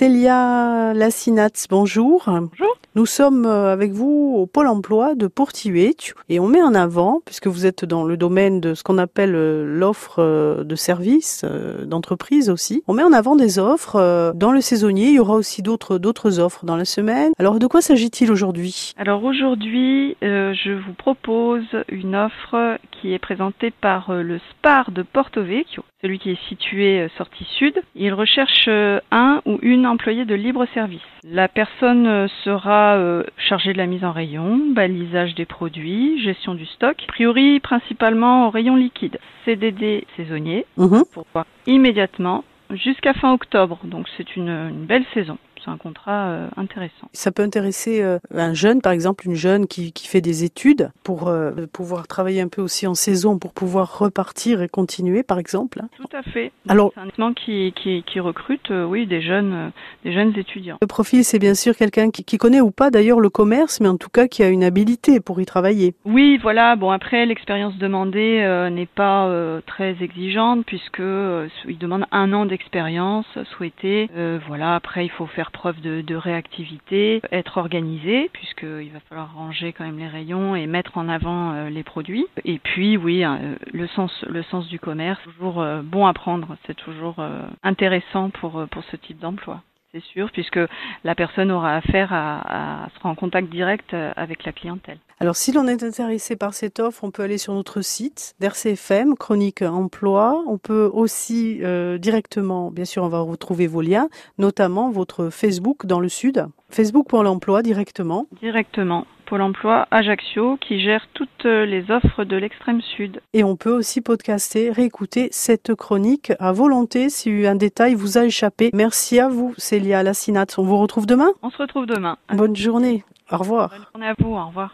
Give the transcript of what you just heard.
Célia Lassinat, bonjour. Bonjour. Nous sommes euh, avec vous au Pôle emploi de Portier et on met en avant, puisque vous êtes dans le domaine de ce qu'on appelle euh, l'offre euh, de services, d'entreprise aussi, on met en avant des offres dans le saisonnier. Il y aura aussi d'autres d'autres offres dans la semaine. Alors de quoi s'agit-il aujourd'hui? Alors aujourd'hui, je vous propose une offre qui est présentée par le SPAR de Porto Vecchio, celui qui est situé sortie sud. Il recherche un ou une employée de libre service. La personne sera euh, chargé de la mise en rayon, balisage des produits, gestion du stock, a priori principalement au rayon liquide, CDD saisonnier, mhm. pour immédiatement jusqu'à fin octobre, donc c'est une belle saison c'est un contrat euh, intéressant. Ça peut intéresser euh, un jeune, par exemple, une jeune qui, qui fait des études pour euh, pouvoir travailler un peu aussi en saison, pour pouvoir repartir et continuer, par exemple. Hein. Tout à fait. Alors, c'est un établissement qui, qui, qui recrute, oui, des jeunes, des jeunes étudiants. Le profil, c'est bien sûr quelqu'un qui, qui, connaît ou pas d'ailleurs le commerce, mais en tout cas qui a une habilité pour y travailler. Oui, voilà. Bon, après, l'expérience demandée n'est pas très exigeante puisque il demande un an d'expérience souhaitée. voilà. Après, il faut faire preuve de, réactivité, être organisé, puisqu'il va falloir ranger quand même les rayons et mettre en avant euh, les produits. Et puis, oui, euh, le, sens, le sens du commerce, toujours euh, bon à prendre, c'est toujours intéressant pour, pour ce type d'emploi c'est sûr, puisque la personne aura affaire à, à, sera en contact direct avec la clientèle. Alors, si l'on est intéressé par cette offre, on peut aller sur notre site d'RCFM, Chronique Emploi. On peut aussi euh, directement, bien sûr, on va retrouver vos liens, notamment votre Facebook dans le Sud. Facebook pour l'emploi directement. Directement. Pôle emploi Ajaccio qui gère toutes les offres de l'extrême sud. Et on peut aussi podcaster, réécouter cette chronique à volonté si un détail vous a échappé. Merci à vous, Célia Lassinat. On vous retrouve demain On se retrouve demain. Bonne journée. Au revoir. Bonne journée à vous. Au revoir.